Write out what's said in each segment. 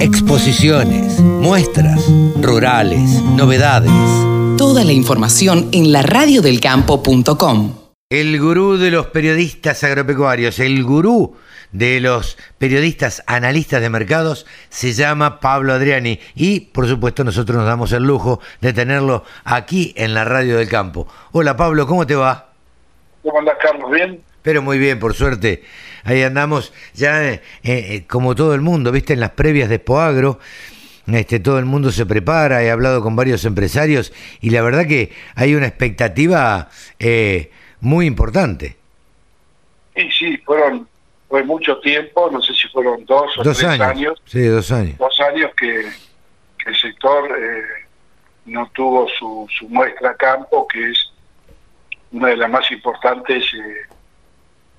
Exposiciones, muestras, rurales, novedades. Toda la información en laradiodelcampo.com. El gurú de los periodistas agropecuarios, el gurú de los periodistas analistas de mercados se llama Pablo Adriani y por supuesto nosotros nos damos el lujo de tenerlo aquí en la radio del campo. Hola Pablo, ¿cómo te va? ¿Cómo andás Carlos? ¿Bien? Pero muy bien, por suerte. Ahí andamos ya eh, eh, como todo el mundo, viste, en las previas de Poagro. Este, todo el mundo se prepara, he hablado con varios empresarios y la verdad que hay una expectativa eh, muy importante. Sí, sí, fueron fue mucho tiempo, no sé si fueron dos o tres años, Sí, dos años. Dos años que, el sector no tuvo su, su muestra a campo, que es una de las más importantes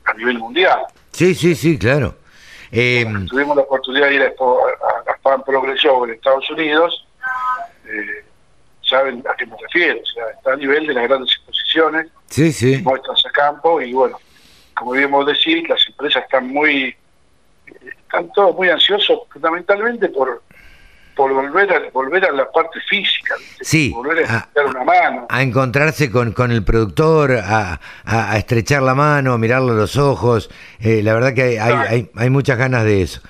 a nivel mundial. Sí, sí, sí, claro. Eh, tuvimos la oportunidad de ir a, a, Fan Progreso en Estados Unidos. Eh, saben a qué me refiero, o sea, está a nivel de las grandes exposiciones, sí, sí. muestras a campo y bueno, como debemos decir, las empresas están muy, están todos muy ansiosos fundamentalmente por por volver a volver a la parte física, sí, volver a, a una mano. A encontrarse con, con el productor, a, a, estrechar la mano, a mirarlo a los ojos. Eh, la verdad que hay, hay, hay, muchas ganas de eso.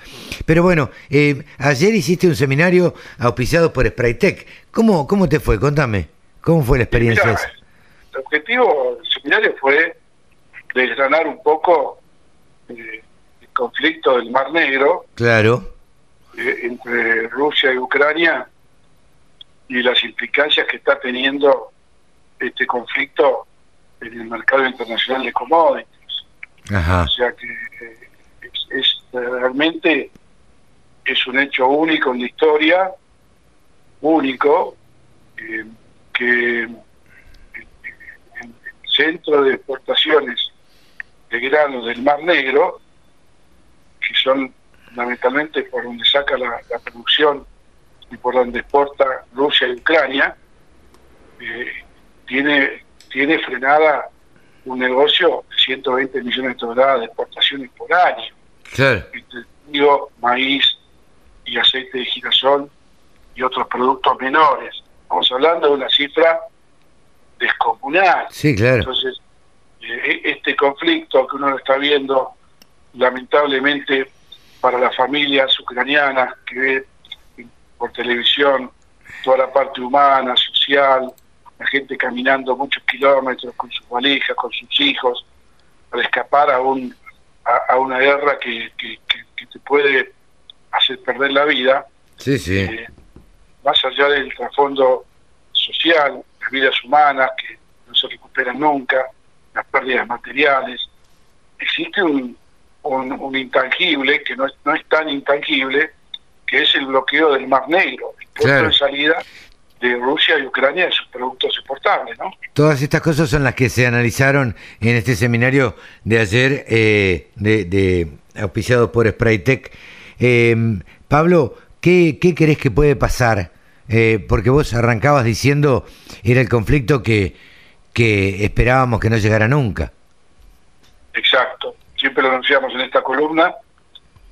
Pero bueno, eh, ayer hiciste un seminario auspiciado por Spraytech. ¿Cómo, ¿Cómo te fue? Contame. ¿Cómo fue la experiencia? el objetivo del seminario fue desgranar un poco eh, el conflicto del Mar Negro. Claro eh, entre Rusia y Ucrania y las implicancias que está teniendo este conflicto en el mercado internacional de commodities. O sea que eh, es, realmente es un hecho único en la historia, único, eh, que el, centro de exportaciones de grano del Mar Negro, que son fundamentalmente por donde saca la, producción y por donde exporta Rusia y Ucrania, eh, tiene, tiene frenada un negocio de 120 millones de toneladas de exportaciones por año. Claro. maíz y aceite de girasol y otros productos menores. Estamos hablando de una cifra descomunal. Sí, claro. Entonces, eh, este conflicto que uno lo está viendo, lamentablemente, para las familias ucranianas que ve por televisión toda la parte humana, social, la gente caminando muchos kilómetros con sus valijas, con sus hijos, para escapar a, un, a, una guerra que, que, te puede hacer perder la vida. Sí, sí. Eh, más allá del trasfondo social, las vidas humanas que no se recuperan nunca, las pérdidas materiales, existe un, un, intangible que no es, no es tan intangible, que es el bloqueo del Mar Negro, el puerto de salida de Rusia y Ucrania de sus productos exportables. ¿no? Todas estas cosas son las que se analizaron en este seminario de ayer, eh, de, de, auspiciado por Spraytech. Eh, Pablo, ¿qué, ¿qué crees que puede pasar? Eh, porque vos arrancabas diciendo era el conflicto que, que esperábamos que no llegara nunca. Exacto siempre lo anunciamos en esta columna,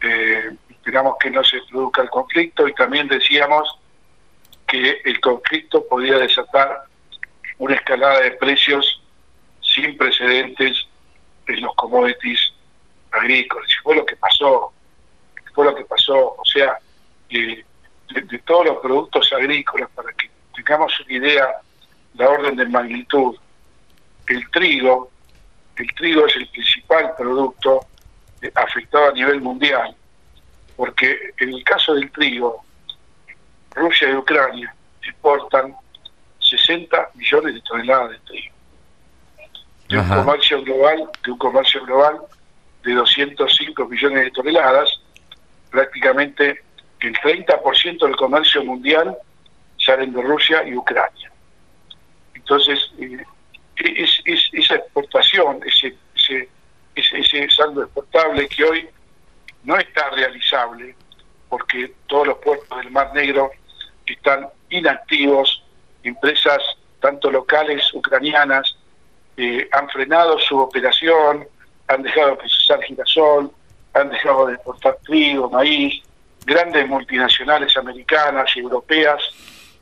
eh, esperamos que no se produzca el conflicto y también decíamos que el conflicto podía desatar una escalada de precios sin precedentes en los commodities agrícolas. Y fue lo que pasó, fue lo que pasó, o sea, de, de todos los productos agrícolas, para que tengamos una idea, la orden de magnitud, el trigo el trigo es el principal producto eh, afectado a nivel mundial, porque en el caso del trigo, Rusia y Ucrania exportan 60 millones de toneladas de trigo. De un comercio global, de un comercio global de 205 millones de toneladas, prácticamente el 30% del comercio mundial salen de Rusia y Ucrania. Entonces, eh, es, esa exportación, ese, ese, ese, saldo exportable que hoy no está realizable porque todos los puertos del Mar Negro están inactivos, empresas tanto locales ucranianas eh, han frenado su operación, han dejado de procesar girasol, han dejado de exportar trigo, maíz, grandes multinacionales americanas y europeas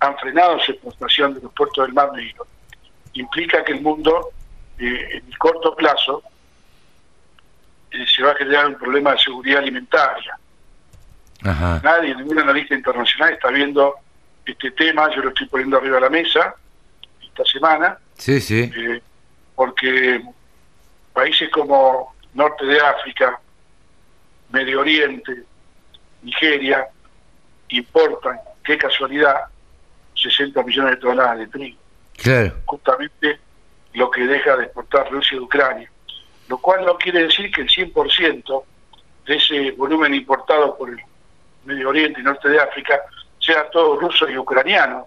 han frenado su exportación de los puertos del Mar Negro. Implica que el mundo, eh, en el corto plazo, eh, se va a generar un problema de seguridad alimentaria. Nadie, ningún analista internacional está viendo este tema, yo lo estoy poniendo arriba de la mesa esta semana. Sí, sí. Eh, porque países como Norte de África, Medio Oriente, Nigeria, importan, qué casualidad, 60 millones de toneladas de trigo. Justamente lo que deja de exportar Rusia de Ucrania. Lo cual no quiere decir que el 100% de ese volumen importado por el Medio Oriente y Norte de África sea todo ruso y ucraniano,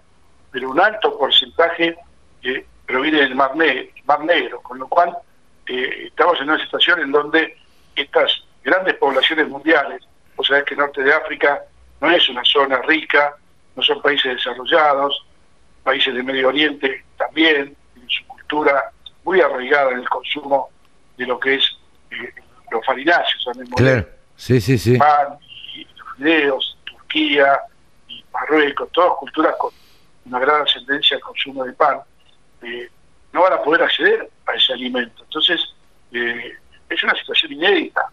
pero un alto porcentaje eh, proviene del Mar, Negro, con lo cual eh, estamos en una situación en donde estas grandes poblaciones mundiales, o sea, que Norte de África no es una zona rica, no son países desarrollados, países de Medio Oriente también, tienen su cultura muy arraigada en el consumo de lo que es eh, los farináceos, claro. sí, sí, sí. pan y los fideos, Turquía y Marruecos, todas culturas con una gran ascendencia al consumo de pan, eh, no van a poder acceder a ese alimento. Entonces, eh, es una situación inédita,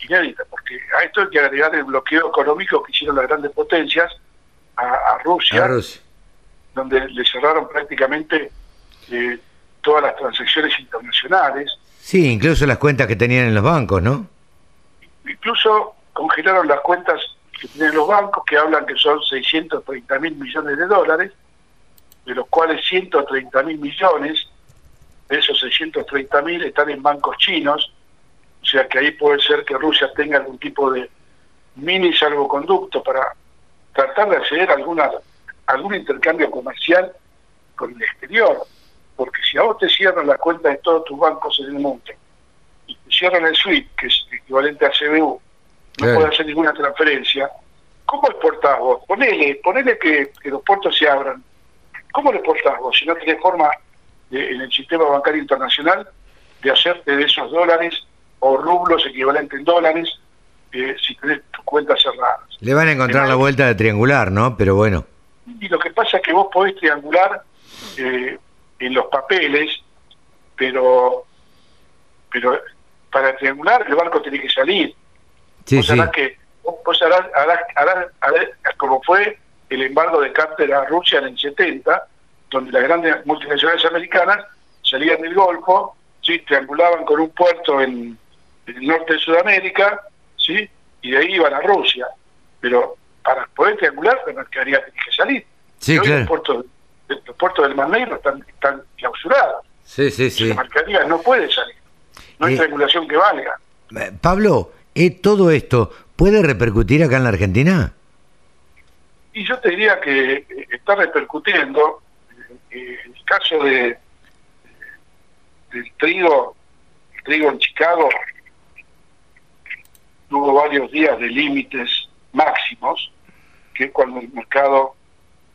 inédita, porque a esto hay que agregar el bloqueo económico que hicieron las grandes potencias a, Rusia, donde le cerraron prácticamente eh, todas las transacciones internacionales. Sí, incluso las cuentas que tenían en los bancos, ¿no? Incluso congelaron las cuentas que tienen los bancos, que hablan que son 630 mil millones de dólares, de los cuales 130 mil millones de esos 630 mil están en bancos chinos, o sea que ahí puede ser que Rusia tenga algún tipo de mini salvoconducto para tratar de acceder a alguna, algún intercambio comercial con el exterior. Porque si a vos te cierran la cuenta de todos tus bancos en el mundo y te cierran el SWIFT, que es equivalente a CBU, no puede hacer ninguna transferencia, ¿cómo exportás vos? Ponele, ponele que, los puertos se abran. ¿Cómo lo exportás vos si no tenés forma en el sistema bancario internacional de hacerte de esos dólares o rublos equivalentes en dólares eh, si tenés tus cuentas cerradas. Le van a encontrar la vuelta de triangular, ¿no? Pero bueno. Y lo que pasa es que vos podés triangular eh, en los papeles, pero pero para triangular el barco tiene que salir. Sí, vos sí. que vos harás, como fue el embargo de Carter a Rusia en el 70, donde las grandes multinacionales americanas salían del Golfo, ¿sí? triangulaban con un puerto en, en el norte de Sudamérica, ¿sí? y de ahí iban a Rusia. Pero para poder triangular, la mercadería tiene que salir. Sí, claro. Los puertos, los puertos del Mar Negro están, están clausurados. Sí, sí, sí. La mercadería no puede salir. No hay triangulación que valga. Eh, Pablo, ¿eh, ¿todo esto puede repercutir acá en la Argentina? Y yo te diría que eh, está repercutiendo. Eh, en el caso de del trigo, el trigo en Chicago, tuvo varios días de límites máximos, que es cuando el mercado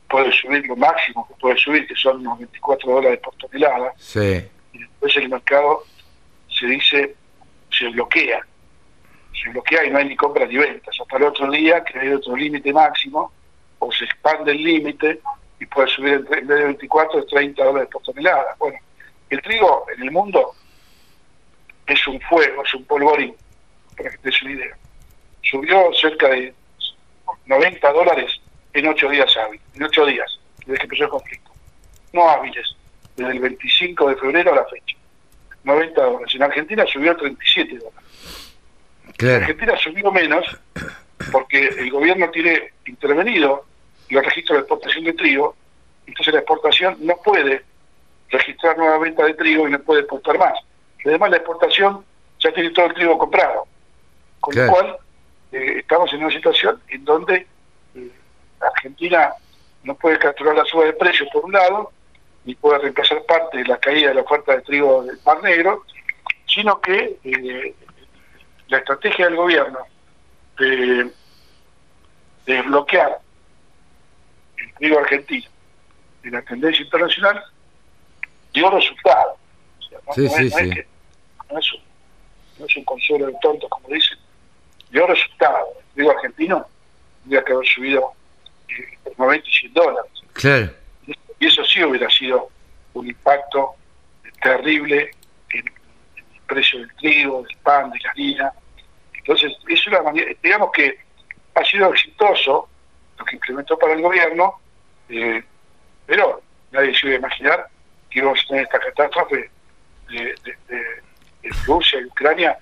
puede subir lo máximo que puede subir, que son unos 24 dólares por tonelada, sí. y después el mercado se dice, se bloquea, se bloquea y no hay ni compras ni ventas, hasta el otro día que hay otro límite máximo, o se expande el límite y puede subir entre, en vez de 24 a 30 dólares por tonelada. Bueno, el trigo en el mundo es un fuego, es un polvorín para que te des una idea. Subió cerca de 90 dólares en 8 días hábiles, en 8 días, desde que empezó el conflicto. No hábiles, desde el 25 de febrero a la fecha. 90 dólares. En Argentina subió a 37 dólares. En Argentina subió menos porque el gobierno tiene intervenido los registros de exportación de trigo, entonces la exportación no puede registrar nueva venta de trigo y no puede exportar más. Además la exportación ya tiene todo el trigo comprado. Con lo cual, eh, estamos en una situación en donde eh, Argentina no puede capturar la suba de precios por un lado, ni puede reemplazar parte de la caída de la oferta de trigo del Mar Negro, sino que eh, la estrategia del gobierno de, desbloquear el trigo argentino de la tendencia internacional dio resultados. sí, sí, sí. no, es un, no es un consuelo de tontos, como dicen, dio resultados. El trigo argentino tendría que haber subido eh, 90 y 100 dólares. Claro. Y eso sí hubiera sido un impacto terrible en, el precio del trigo, del pan, de la harina. Entonces, es una manera, digamos que ha sido exitoso lo que implementó para el gobierno, eh, pero nadie se iba a imaginar que íbamos a tener esta catástrofe de, Rusia y Ucrania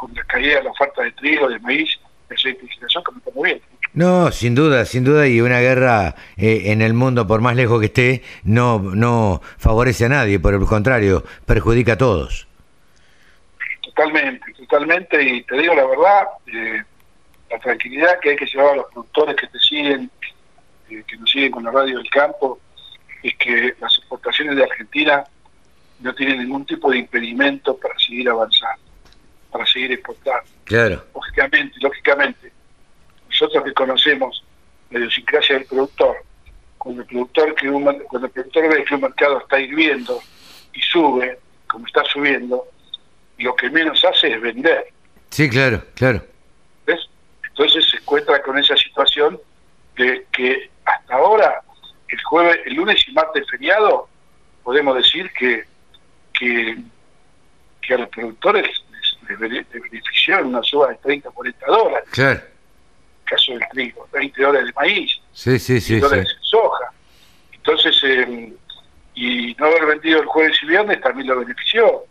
con la caída de la oferta de trigo, de maíz, de aceite de generación, que no está muy bien. No, sin duda, sin duda, y una guerra eh, en el mundo, por más lejos que esté, no, no favorece a nadie, por el contrario, perjudica a todos. Totalmente, totalmente, y te digo la verdad, eh, la tranquilidad que hay que llevar a los productores que te siguen, eh, que nos siguen con la radio del campo, es que las exportaciones de Argentina no tienen ningún tipo de impedimento para seguir avanzando, para seguir exportando. Claro. Lógicamente, lógicamente nosotros que conocemos la idiosincrasia del productor, cuando el productor, que cuando el productor ve que un mercado está hirviendo y sube, como está subiendo, lo que menos hace es vender. Sí, claro, claro. ¿Ves? Entonces se encuentra con esa situación de que hasta ahora, el jueves, el lunes y martes feriado, podemos decir que, que, que a los productores les benefició una suba de 30, 40 dólares. Claro caso del trigo, 20 dólares de maíz, sí, sí, sí, dólares de soja. Entonces, eh, y no haber vendido el jueves y viernes también lo benefició,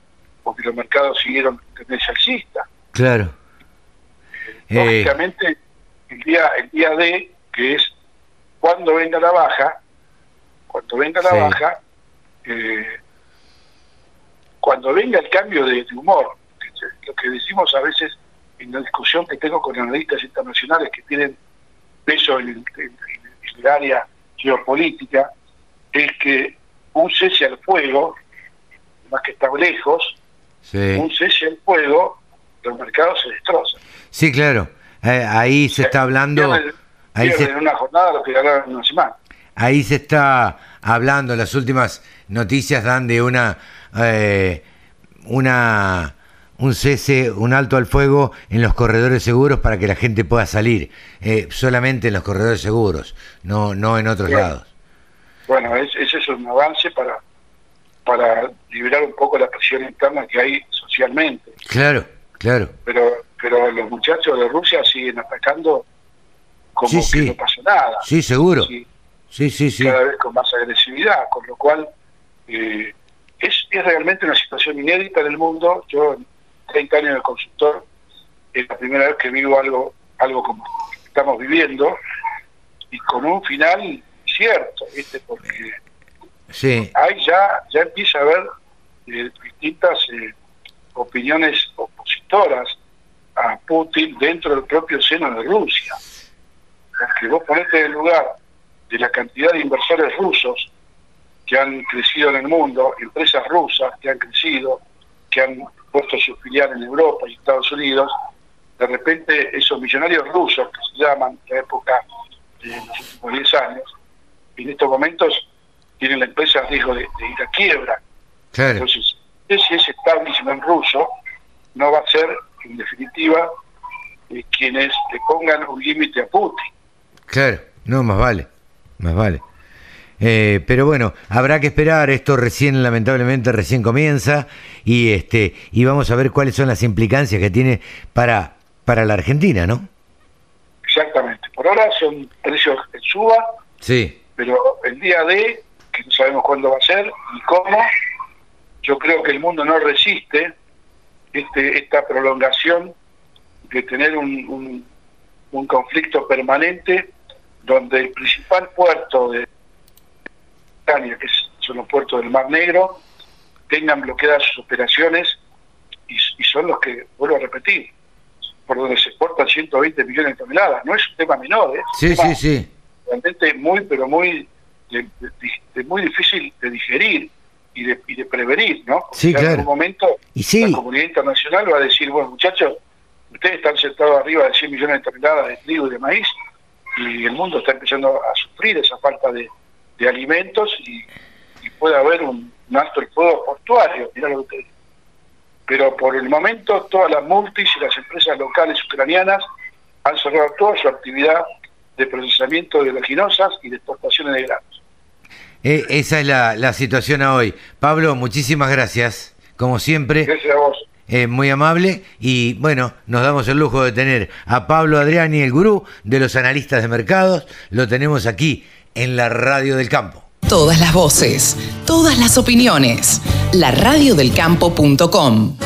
porque los mercados siguieron tendencia alcista. Claro. Eh, lógicamente, el día, el día D, que es cuando venga la baja, cuando venga la baja, eh, cuando venga el cambio de, de humor, lo que decimos a veces en la discusión que tengo con analistas internacionales que tienen peso en, el área geopolítica, es que un cese al fuego, más que estar lejos, un cese al fuego, los mercados se destrozan. Sí, claro. Eh, ahí se está hablando... ahí en una jornada lo que ganaron en una semana. Ahí se está hablando, las últimas noticias dan de una... Eh, una un cese, un alto al fuego en los corredores seguros para que la gente pueda salir, eh, solamente en los corredores seguros, no, no en otros lados. Bueno, ese es un avance para, para liberar un poco la presión interna que hay socialmente. Claro, claro. Pero, pero los muchachos de Rusia siguen atacando como que no pasó nada. Sí, seguro. Sí, sí, sí. Cada vez con más agresividad, con lo cual eh, es, es realmente una situación inédita en el mundo. Yo 30 años de consultor, es la primera vez que vivo algo, algo como estamos viviendo y con un final cierto, ¿viste? Porque sí. ahí ya, ya empieza a haber eh, distintas eh, opiniones opositoras a Putin dentro del propio seno de Rusia. Porque vos ponete en el lugar de la cantidad de inversores rusos que han crecido en el mundo, empresas rusas que han crecido, que han puesto su filial en Europa y Estados Unidos, de repente esos millonarios rusos, que se llaman en la época de los últimos 10 años, en estos momentos tienen la empresa a riesgo de, ir a quiebra. Entonces, ese, ese establishment ruso no va a ser, en definitiva, eh, quienes le pongan un límite a Putin. Claro, no, más vale, más vale. Eh, pero bueno, habrá que esperar, esto recién, lamentablemente, recién comienza y este y vamos a ver cuáles son las implicancias que tiene para, para la Argentina, ¿no? Exactamente, por ahora son precios en suba, sí. pero el día de, que no sabemos cuándo va a ser ni cómo, yo creo que el mundo no resiste este, esta prolongación de tener un, un conflicto permanente donde el principal puerto de que son los puertos del Mar Negro, tengan bloqueadas sus operaciones y, son los que, vuelvo a repetir, por donde se exportan 120 millones de toneladas. No es un tema menor, ¿eh? Sí, sí, sí. Realmente muy, pero muy, muy difícil de digerir y de, y de prevenir, ¿no? Sí, claro. En algún momento y sí. la comunidad internacional va a decir, bueno, muchachos, ustedes están sentados arriba de 100 millones de toneladas de trigo y de maíz y el mundo está empezando a sufrir esa falta de, de alimentos y, puede haber un, alto el fuego portuario, mirá lo que Pero por el momento todas las multis y las empresas locales ucranianas han cerrado toda su actividad de procesamiento de oleaginosas y de exportaciones de granos. Eh, esa es la, la, situación a hoy. Pablo, muchísimas gracias, como siempre. Gracias a vos. Eh, muy amable y bueno, nos damos el lujo de tener a Pablo Adriani, el gurú de los analistas de mercados. Lo tenemos aquí en la Radio del Campo. Todas las voces, todas las opiniones. La radiodelcampo.com